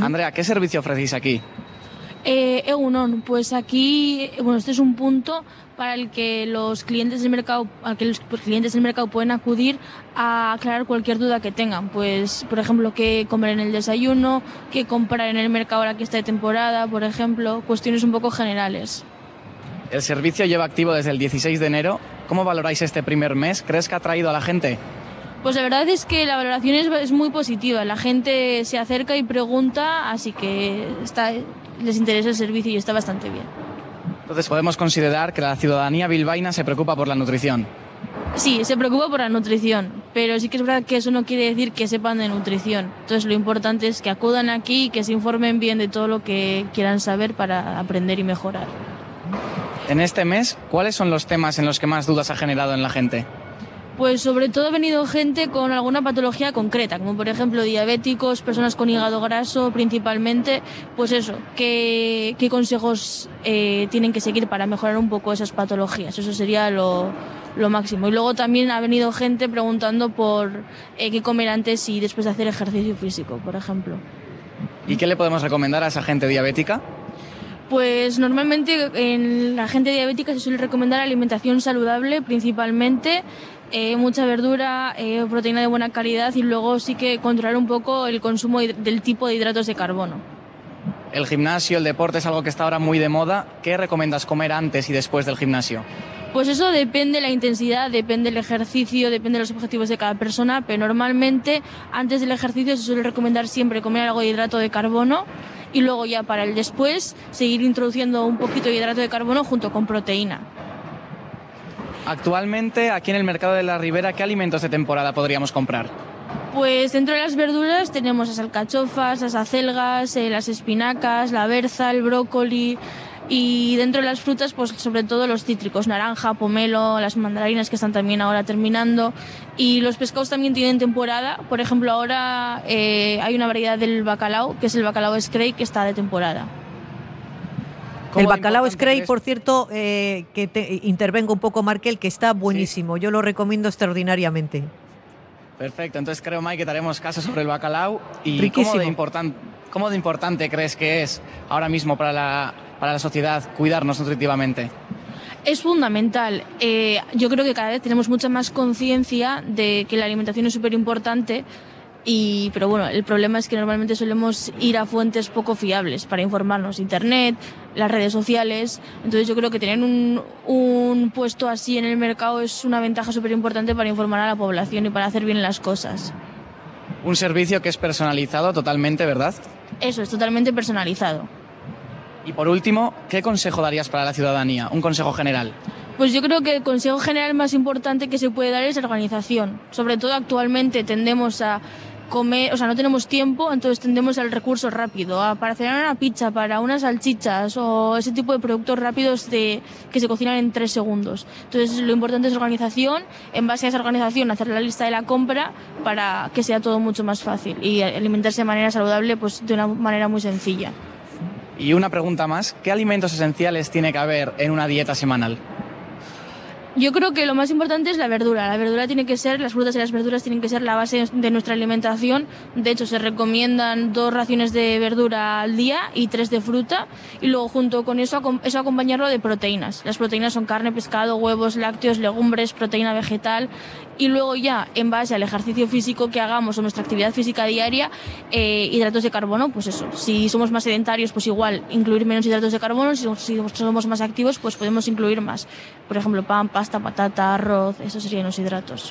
Andrea, ¿qué servicio ofrecéis aquí? Eh, Egunon, pues aquí, bueno, este es un punto para el que los clientes del mercado, al que los clientes del mercado pueden acudir a aclarar cualquier duda que tengan. Pues, por ejemplo, qué comer en el desayuno, qué comprar en el mercado ahora que está de temporada, por ejemplo, cuestiones un poco generales. El servicio lleva activo desde el 16 de enero. ¿Cómo valoráis este primer mes? ¿Crees que ha traído a la gente? Pues la verdad es que la valoración es, es muy positiva. La gente se acerca y pregunta, así que está, les interesa el servicio y está bastante bien. Entonces podemos considerar que la ciudadanía bilbaína se preocupa por la nutrición. Sí, se preocupa por la nutrición, pero sí que es verdad que eso no quiere decir que sepan de nutrición. Entonces lo importante es que acudan aquí y que se informen bien de todo lo que quieran saber para aprender y mejorar. En este mes, ¿cuáles son los temas en los que más dudas ha generado en la gente? Pues sobre todo ha venido gente con alguna patología concreta, como por ejemplo diabéticos, personas con hígado graso principalmente, pues eso, qué, qué consejos eh, tienen que seguir para mejorar un poco esas patologías, eso sería lo, lo máximo. Y luego también ha venido gente preguntando por eh, qué comer antes y después de hacer ejercicio físico, por ejemplo. ¿Y qué le podemos recomendar a esa gente diabética? Pues normalmente en la gente diabética se suele recomendar alimentación saludable principalmente, eh, mucha verdura, eh, proteína de buena calidad y luego sí que controlar un poco el consumo del tipo de hidratos de carbono. El gimnasio, el deporte es algo que está ahora muy de moda. ¿Qué recomiendas comer antes y después del gimnasio? Pues eso depende de la intensidad, depende del ejercicio, depende de los objetivos de cada persona, pero normalmente antes del ejercicio se suele recomendar siempre comer algo de hidrato de carbono y luego ya para el después seguir introduciendo un poquito de hidrato de carbono junto con proteína. Actualmente, aquí en el mercado de la Ribera, ¿qué alimentos de temporada podríamos comprar? Pues dentro de las verduras tenemos las alcachofas, las acelgas, eh, las espinacas, la berza, el brócoli y dentro de las frutas pues sobre todo los cítricos, naranja, pomelo, las mandarinas que están también ahora terminando y los pescados también tienen temporada, por ejemplo ahora eh, hay una variedad del bacalao que es el bacalao Scray que está de temporada. El bacalao Scray, por cierto, eh, que te intervengo un poco, Markel, que está buenísimo. Yo lo recomiendo extraordinariamente. Perfecto, entonces creo, Mike, que daremos caso sobre el bacalao. ¿Y cómo de, importan, cómo de importante crees que es ahora mismo para la, para la sociedad cuidarnos nutritivamente? Es fundamental. Eh, yo creo que cada vez tenemos mucha más conciencia de que la alimentación es súper importante y, pero bueno, el problema es que normalmente solemos ir a fuentes poco fiables para informarnos, Internet, las redes sociales. Entonces yo creo que tener un, un puesto así en el mercado es una ventaja súper importante para informar a la población y para hacer bien las cosas. Un servicio que es personalizado totalmente, ¿verdad? Eso, es totalmente personalizado. Y por último, ¿qué consejo darías para la ciudadanía? Un consejo general. Pues yo creo que el consejo general más importante que se puede dar es la organización. Sobre todo actualmente tendemos a comer, o sea, no tenemos tiempo, entonces tendemos al recurso rápido, a, para hacer una pizza, para unas salchichas o ese tipo de productos rápidos de, que se cocinan en tres segundos. Entonces lo importante es organización, en base a esa organización hacer la lista de la compra para que sea todo mucho más fácil y alimentarse de manera saludable pues de una manera muy sencilla. Y una pregunta más, ¿qué alimentos esenciales tiene que haber en una dieta semanal? Yo creo que lo más importante es la verdura. La verdura tiene que ser, las frutas y las verduras tienen que ser la base de nuestra alimentación. De hecho, se recomiendan dos raciones de verdura al día y tres de fruta. Y luego, junto con eso, eso acompañarlo de proteínas. Las proteínas son carne, pescado, huevos, lácteos, legumbres, proteína vegetal. Y luego ya, en base al ejercicio físico que hagamos o nuestra actividad física diaria, eh, hidratos de carbono, pues eso. Si somos más sedentarios, pues igual incluir menos hidratos de carbono. Si, si somos más activos, pues podemos incluir más. Por ejemplo, pan, pasta, patata, arroz, esos serían los hidratos.